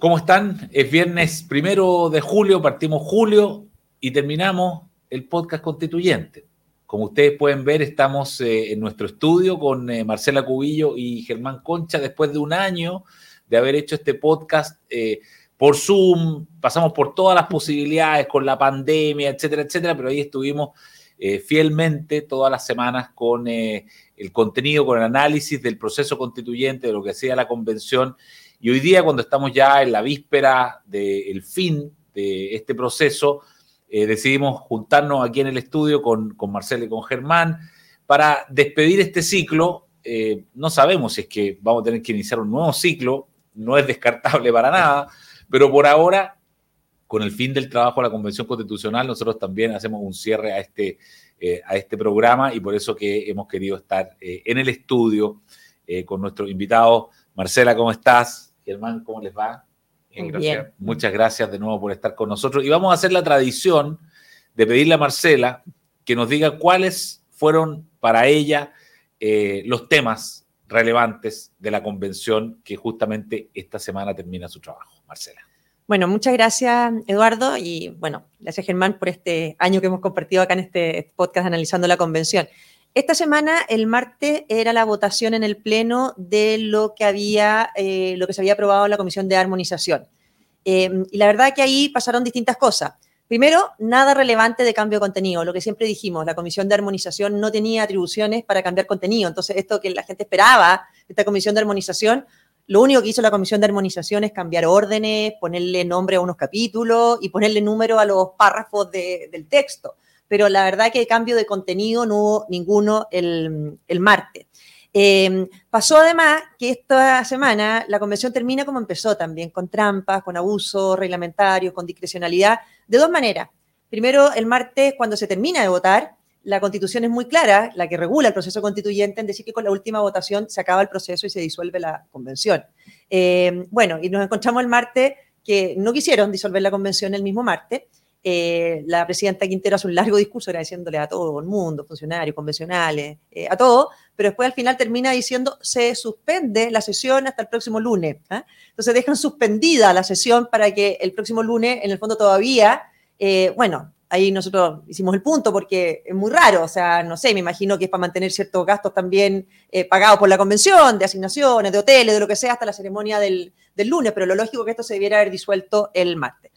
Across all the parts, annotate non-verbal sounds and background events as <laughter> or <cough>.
¿Cómo están? Es viernes primero de julio, partimos julio y terminamos el podcast constituyente. Como ustedes pueden ver, estamos eh, en nuestro estudio con eh, Marcela Cubillo y Germán Concha después de un año de haber hecho este podcast eh, por Zoom. Pasamos por todas las posibilidades con la pandemia, etcétera, etcétera, pero ahí estuvimos fielmente todas las semanas con el contenido, con el análisis del proceso constituyente, de lo que hacía la convención y hoy día, cuando estamos ya en la víspera del fin de este proceso, eh, decidimos juntarnos aquí en el estudio con, con Marcelo y con Germán para despedir este ciclo. Eh, no sabemos si es que vamos a tener que iniciar un nuevo ciclo, no es descartable para nada, pero por ahora, con el fin del trabajo de la Convención Constitucional, nosotros también hacemos un cierre a este, eh, a este programa y por eso que hemos querido estar en el estudio con nuestros invitados. Marcela, ¿cómo estás? Germán, ¿cómo les va? Bien, Muchas gracias de nuevo por estar con nosotros. Y vamos a hacer la tradición de pedirle a Marcela que nos diga cuáles fueron para ella eh, los temas relevantes de la convención que justamente esta semana termina su trabajo. Marcela. Bueno, muchas gracias, Eduardo, y bueno, gracias, Germán, por este año que hemos compartido acá en este podcast analizando la convención. Esta semana, el martes, era la votación en el Pleno de lo que, había, eh, lo que se había aprobado en la Comisión de Armonización. Em, y la verdad que ahí pasaron distintas cosas. Primero, nada relevante de cambio de contenido. Lo que siempre dijimos, la Comisión de Armonización no tenía atribuciones para cambiar contenido. Entonces, esto que la gente esperaba, esta Comisión de Armonización, lo único que hizo la Comisión de Armonización es cambiar órdenes, ponerle nombre a unos capítulos y ponerle número a los párrafos del texto pero la verdad que cambio de contenido no hubo ninguno el, martes. Em, pasó además que esta semana la convención termina como empezó también, con trampas, con abusos reglamentarios, con discrecionalidad, de dos maneras. Primero, el martes, cuando se termina de votar, la constitución es muy clara, la que regula el proceso constituyente, en decir que con la última votación se acaba el proceso y se disuelve la convención. Em, bueno, y nos encontramos el martes que no quisieron disolver la convención el mismo martes, eh, la presidenta Quintero hace un largo discurso agradeciéndole a todo el mundo, funcionarios, convencionales, eh, a todo, pero después al final termina diciendo se suspende la sesión hasta el próximo lunes. ¿ah? Entonces dejan suspendida la sesión para que el próximo lunes, en el fondo todavía, eh, bueno, ahí nosotros hicimos el punto porque es muy raro, o sea, no sé, me imagino que es para mantener ciertos gastos también pagados por la convención, de asignaciones, de hoteles, de lo que sea, hasta la ceremonia del, del lunes, pero lo lógico es que esto se debiera haber disuelto el martes.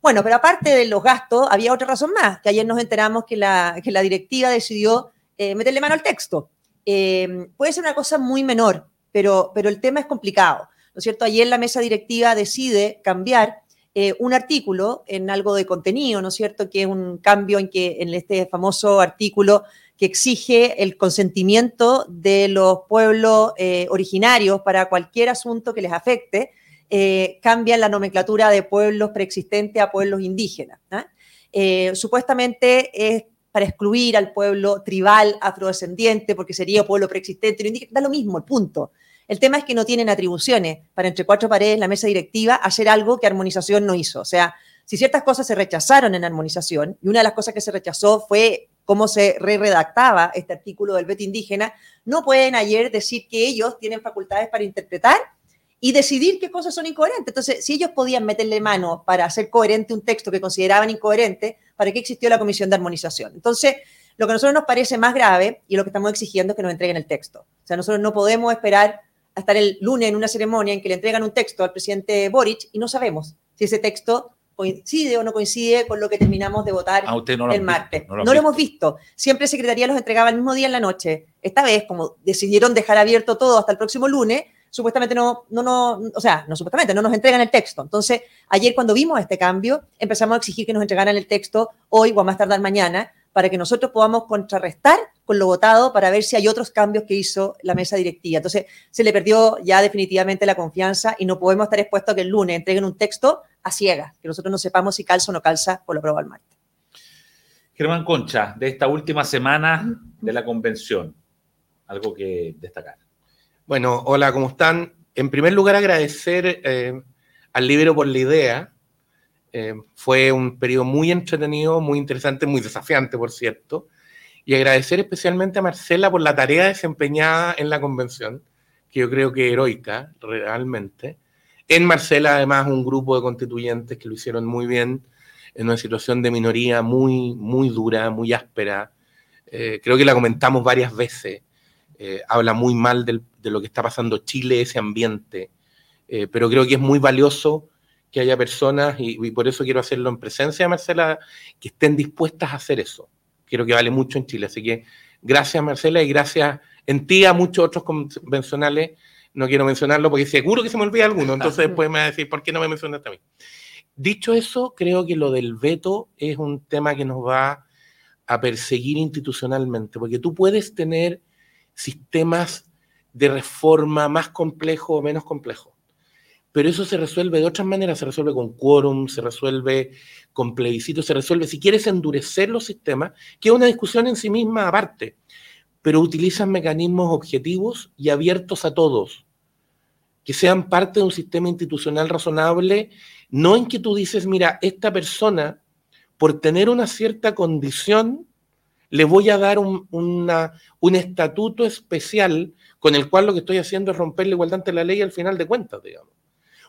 Bueno, pero aparte de los gastos, había otra razón más, que ayer nos enteramos que la, la directiva decidió eh, meterle mano al texto. Eh, puede ser una cosa muy menor, pero, pero el tema es complicado. ¿No es cierto? Ayer la mesa directiva decide cambiar eh, un artículo en algo de contenido, ¿no es cierto? Que es un cambio en que en este famoso artículo que exige el consentimiento de los pueblos originarios para cualquier asunto que les afecte, eh, cambian la nomenclatura de pueblos preexistentes a pueblos indígenas. ¿ah? Eh, supuestamente es para excluir al pueblo tribal afrodescendiente, porque sería pueblo preexistente, indígena, da lo mismo, el punto. El tema es que no tienen atribuciones para entre cuatro paredes la mesa directiva hacer algo que armonización no hizo. O sea, si ciertas cosas se rechazaron en armonización, y una de las cosas que se rechazó fue cómo se re-redactaba este artículo del veto indígena, no pueden ayer decir que ellos tienen facultades para interpretar y decidir qué cosas son incoherentes. Entonces, si ellos podían meterle mano para hacer coherente un texto que consideraban incoherente, ¿para qué existió la comisión de armonización? Entonces, lo que a nosotros nos parece más grave y lo que estamos exigiendo es que nos entreguen el texto. O sea, nosotros no podemos esperar a estar el lunes en una ceremonia en que le entregan un texto al presidente Boric y no sabemos si ese texto coincide o no coincide con lo que terminamos de votar ah, el martes. no, lo, hemos visto. Siempre Secretaría los entregaba el mismo día en la noche. Esta vez, como decidieron dejar abierto todo hasta el próximo lunes, supuestamente no, no, no, o sea, no supuestamente, no nos entregan el texto. Entonces, ayer cuando vimos este cambio, empezamos a exigir que nos entregaran el texto hoy o a más tardar mañana para que nosotros podamos contrarrestar con lo votado para ver si hay otros cambios que hizo la mesa directiva. Entonces, se le perdió ya definitivamente la confianza y no podemos estar expuestos a que el lunes entreguen un texto a ciegas, que nosotros no sepamos si calza o no calza por lo aprobado el martes. Germán Concha, de esta última semana de la convención, algo que destacar. Bueno, hola, ¿cómo están? En primer lugar, agradecer eh, al Libro por la idea. Eh, fue un periodo muy entretenido, muy interesante, muy desafiante, por cierto. Y agradecer especialmente a Marcela por la tarea desempeñada en la convención, que yo creo que heroica, realmente. En Marcela, además, un grupo de constituyentes que lo hicieron muy bien, en una situación de minoría muy, muy dura, muy áspera. Eh, creo que la comentamos varias veces. Eh, habla muy mal de lo que está pasando Chile, ese ambiente. Eh, pero creo que es muy valioso que haya personas, y, y, por eso quiero hacerlo en presencia de Marcela, que estén dispuestas a hacer eso. Creo que vale mucho en Chile. Así que gracias, Marcela, y gracias en ti a muchos otros convencionales no quiero mencionarlo porque seguro que se me olvida alguno, entonces después me va a decir, ¿por qué no me mencionaste a mí? Dicho eso, creo que lo del veto es un tema que nos va a perseguir institucionalmente, porque tú puedes tener sistemas de reforma más complejos o menos complejos, pero eso se resuelve de otras maneras, se resuelve con quórum, se resuelve con plebiscito, se resuelve si quieres endurecer los sistemas, que es una discusión en sí misma aparte pero utilizan mecanismos objetivos y abiertos a todos, que sean parte de un sistema institucional razonable, no en que tú dices, mira, esta persona, por tener una cierta condición, le voy a dar un, estatuto especial con el cual lo que estoy haciendo es romper la igualdad ante la ley al final de cuentas, digamos.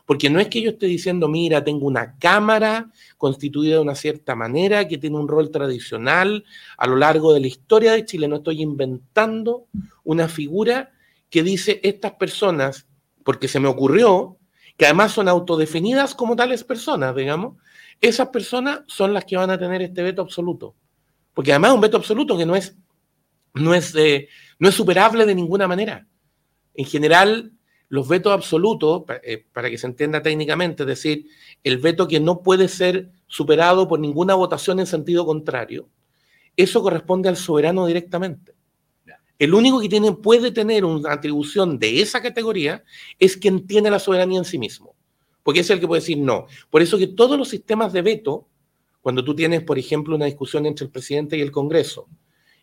Porque no es que yo esté diciendo, mira, tengo una cámara constituida de una cierta manera, que tiene un rol tradicional a lo largo de la historia de Chile. No estoy inventando una figura que dice estas personas, porque se me ocurrió, que además son autodefinidas como tales personas, digamos, esas personas son las que van a tener este veto absoluto. Porque además es un veto absoluto que no es, no es, eh, no es superable de ninguna manera. En general, los vetos absolutos, eh, para que se entienda técnicamente, es decir, el veto que no puede ser superado por ninguna votación en sentido contrario, eso corresponde al soberano directamente. El único que tiene, puede tener una atribución de esa categoría es quien tiene la soberanía en sí mismo, porque es el que puede decir no. Por eso que todos los sistemas de veto, cuando tú tienes, por ejemplo, una discusión entre el presidente y el Congreso,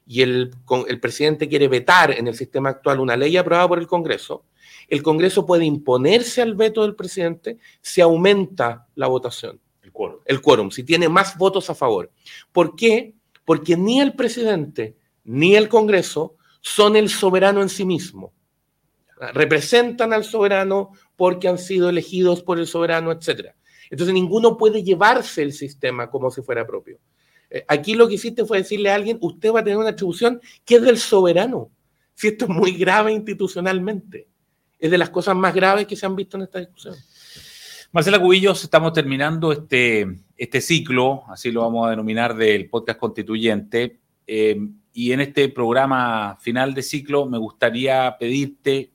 y el, el presidente quiere vetar en el sistema actual una ley aprobada por el Congreso, el Congreso puede imponerse al veto del presidente si aumenta la votación. El quórum. El quórum, si tiene más votos a favor. ¿Por qué? Porque ni el presidente ni el Congreso son el soberano en sí mismo. Representan al soberano porque han sido elegidos por el soberano, etc. Entonces ninguno puede llevarse el sistema como si fuera propio. Eh, aquí lo que hiciste fue decirle a alguien, usted va a tener una atribución que es del soberano. Si esto es muy grave institucionalmente es de las cosas más graves que se han visto en esta discusión. Marcela Cubillos, estamos terminando este, este ciclo, así lo vamos a denominar, del podcast constituyente. Eh, y en este programa final de ciclo me gustaría pedirte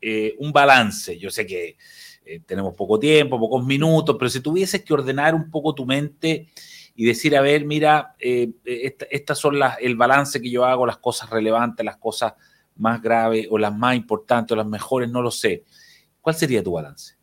eh, un balance. Yo sé que eh, tenemos poco tiempo, pocos minutos, pero si tuvieses que ordenar un poco tu mente y decir, a ver, mira, estas son las, el balance que yo hago, las cosas relevantes, las cosas más graves o las más importantes o las mejores, no lo sé. ¿Cuál sería tu balance?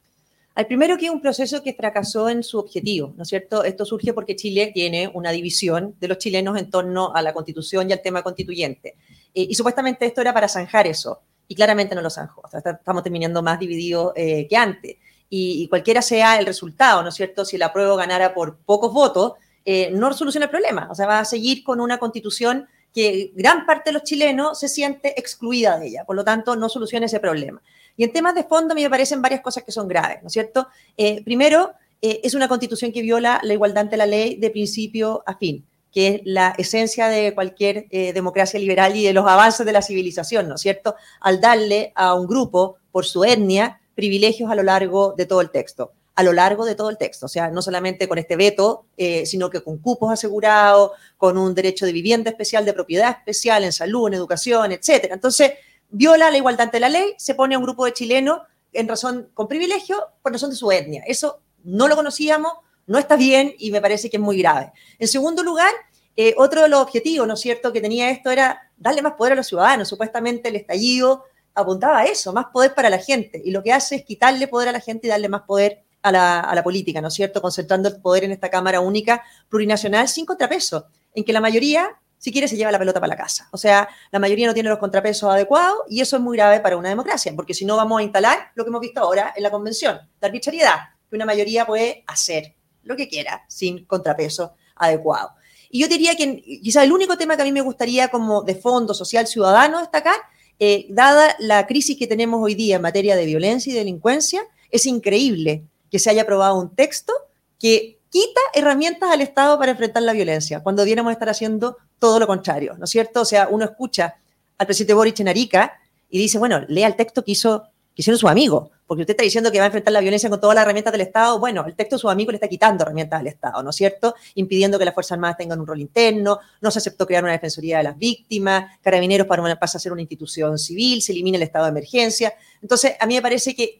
Al primero que es un proceso que fracasó en su objetivo, ¿no es cierto? Esto surge porque Chile tiene una división de los chilenos en torno a la constitución y al tema constituyente. Eh, y supuestamente esto era para zanjar eso, y claramente no lo zanjó. estamos terminando más divididos eh, que antes. Y, cualquiera sea el resultado, ¿no es cierto? Si el apruebo ganara por pocos votos, eh, no soluciona el problema. O sea, va a seguir con una constitución que gran parte de los chilenos se siente excluida de ella, por lo tanto no soluciona ese problema. Y en temas de fondo a mí me parecen varias cosas que son graves, ¿no es cierto? Eh, primero, es una constitución que viola la igualdad ante la ley de principio a fin, que es la esencia de cualquier eh, democracia liberal y de los avances de la civilización, ¿no es cierto? Al darle a un grupo, por su etnia, privilegios a lo largo de todo el texto a lo largo de todo el texto, o sea, no solamente con este veto, eh, sino que con cupos asegurados, con un derecho de vivienda especial, de propiedad especial, en salud, en educación, etcétera. Entonces, viola la igualdad ante la ley, se pone a un grupo de chilenos en razón, con privilegio, por razón de su etnia. Eso no lo conocíamos, no está bien y me parece que es muy grave. En segundo lugar, eh, otro de los objetivos, ¿no es cierto?, que tenía esto era darle más poder a los ciudadanos. Supuestamente el estallido apuntaba a eso, más poder para la gente. Y lo que hace es quitarle poder a la gente y darle más poder a la, política, ¿no es cierto? Concentrando el poder en esta Cámara Única Plurinacional sin contrapeso, en que la mayoría, si quiere, se lleva la pelota para la casa. O sea, la mayoría no tiene los contrapesos adecuados y eso es muy grave para una democracia, porque si no vamos a instalar lo que hemos visto ahora en la convención, la arbitrariedad, que una mayoría puede hacer lo que quiera sin contrapeso adecuado. Y yo diría que quizá el único tema que a mí me gustaría como de fondo social ciudadano destacar, eh, dada la crisis que tenemos hoy día en materia de violencia y delincuencia, Es increíble que se haya aprobado un texto que quita herramientas al Estado para enfrentar la violencia, cuando debiéramos estar haciendo todo lo contrario, ¿no es cierto? O sea, uno escucha al presidente Boric en Arica y dice, bueno, lea el texto que hizo que hicieron sus amigos, porque usted está diciendo que va a enfrentar la violencia con todas las herramientas del Estado. Bueno, el texto de sus amigos le está quitando herramientas al Estado, ¿no es cierto? Impidiendo que las Fuerzas Armadas tengan un rol interno, no se aceptó crear una defensoría de las víctimas, carabineros pasa a ser una institución civil, se elimina el estado de emergencia. Entonces, a mí me parece que,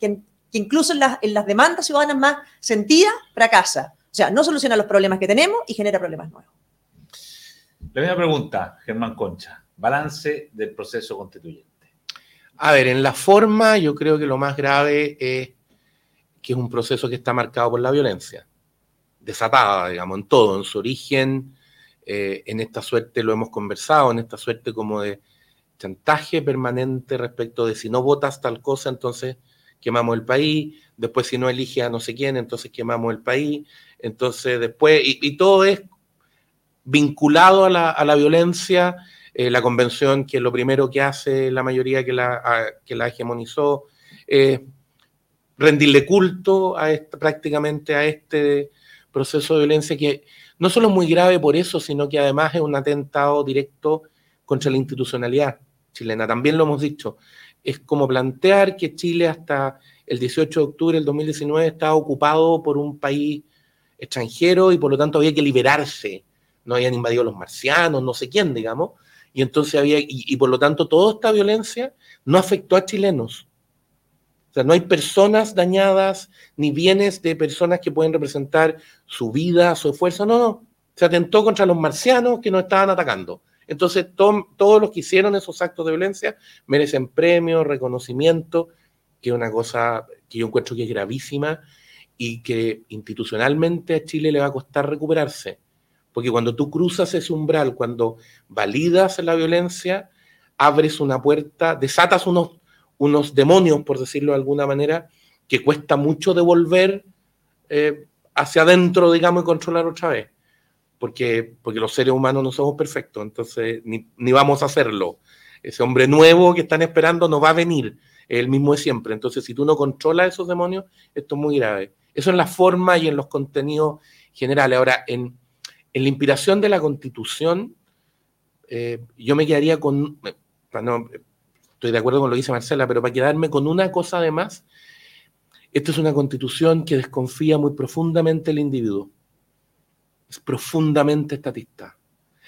incluso en las, en las demandas ciudadanas más sentidas, fracasa. O sea, no soluciona los problemas que tenemos y genera problemas nuevos. La misma pregunta, Germán Concha. Balance del proceso constituyente. A ver, en la forma yo creo que lo más grave es que es un proceso que está marcado por la violencia, desatada, digamos, en todo, en su origen, eh, en esta suerte lo hemos conversado, en esta suerte como de chantaje permanente respecto de si no votas tal cosa, entonces quemamos el país, después si no elige a no sé quién, entonces quemamos el país, entonces después, y, todo es vinculado a la, a la violencia eh, la convención, que lo primero que hace la mayoría que la, que la hegemonizó, es rendirle culto a prácticamente a este proceso de violencia que no solo es muy grave por eso, sino que además es un atentado directo contra la institucionalidad chilena. También lo hemos dicho. Es como plantear que Chile hasta el 18 de octubre del 2019 estaba ocupado por un país extranjero y por lo tanto había que liberarse. No habían invadido los marcianos, no sé quién, digamos y entonces había, y, por lo tanto toda esta violencia no afectó a chilenos. O sea, no hay personas dañadas, ni bienes de personas que pueden representar su vida, su esfuerzo, no, no. Se atentó contra los marcianos que nos estaban atacando. Entonces, todos los que hicieron esos actos de violencia merecen premio, reconocimiento, que es una cosa que yo encuentro que es gravísima y que institucionalmente a Chile le va a costar recuperarse. Porque cuando tú cruzas ese umbral, cuando validas la violencia, abres una puerta, desatas unos, unos demonios, por decirlo de alguna manera, que cuesta mucho devolver eh, hacia adentro, digamos, y controlar otra vez. Porque, porque los seres humanos no somos perfectos, entonces ni, ni vamos a hacerlo. Ese hombre nuevo que están esperando no va a venir, el mismo de siempre. Entonces, si tú no controlas esos demonios, esto es muy grave. Eso en la forma y en los contenidos generales. Ahora, en, en la inspiración de la constitución, eh, yo me quedaría con, no, estoy de acuerdo con lo que dice Marcela, pero para quedarme con una cosa además, esta es una constitución que desconfía muy profundamente el individuo. Es profundamente estatista.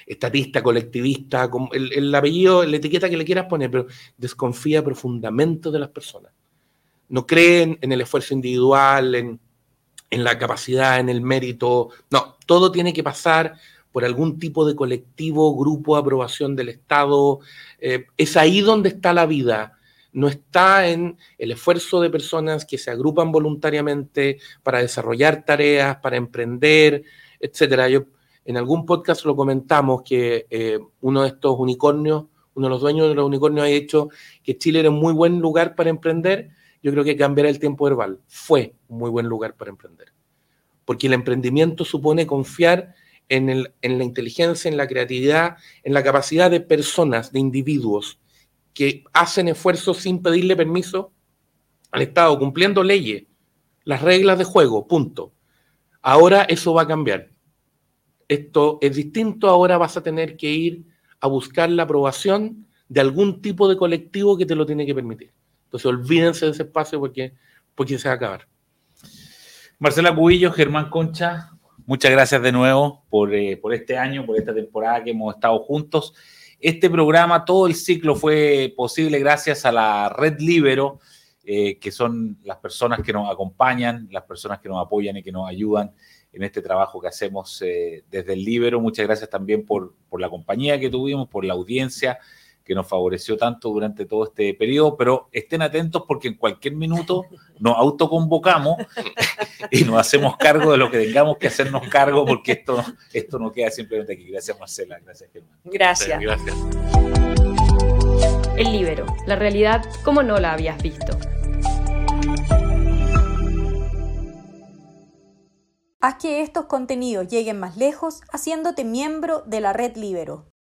Estatista, colectivista, el, el apellido, la etiqueta que le quieras poner, pero desconfía profundamente de las personas. No creen en el esfuerzo individual, en, en la capacidad, en el mérito. No, todo tiene que pasar por algún tipo de colectivo, grupo, aprobación del Estado. Eh, es ahí donde está la vida. No está en el esfuerzo de personas que se agrupan voluntariamente para desarrollar tareas, para emprender, etcétera. Yo en algún podcast lo comentamos que eh, uno de estos unicornios, uno de los dueños de los unicornios ha dicho que Chile era un muy buen lugar para emprender. Yo creo que cambiará el tiempo verbal. Fue un muy buen lugar para emprender porque el emprendimiento supone confiar en, la inteligencia, en la creatividad, en la capacidad de personas, de individuos que hacen esfuerzos sin pedirle permiso al Estado, cumpliendo leyes, las reglas de juego, punto. Ahora eso va a cambiar. Esto es distinto, ahora vas a tener que ir a buscar la aprobación de algún tipo de colectivo que te lo tiene que permitir. Entonces olvídense de ese espacio porque, porque se va a acabar. Marcela Cubillo, Germán Concha, muchas gracias de nuevo eh, por, este año, por esta temporada que hemos estado juntos. Este programa, todo el ciclo fue posible gracias a la Red Libero, eh, que son las personas que nos acompañan, las personas que nos apoyan y que nos ayudan en este trabajo que hacemos eh, desde el Libero. Muchas gracias también por, por la compañía que tuvimos, por la audiencia que nos favoreció tanto durante todo este periodo, pero estén atentos porque en cualquier minuto nos autoconvocamos <laughs> y nos hacemos cargo de lo que tengamos que hacernos cargo porque esto, esto no queda simplemente aquí. Gracias Marcela, gracias Germán. Gracias. gracias. El libero, la realidad como no la habías visto. Haz que estos contenidos lleguen más lejos haciéndote miembro de la red Libero.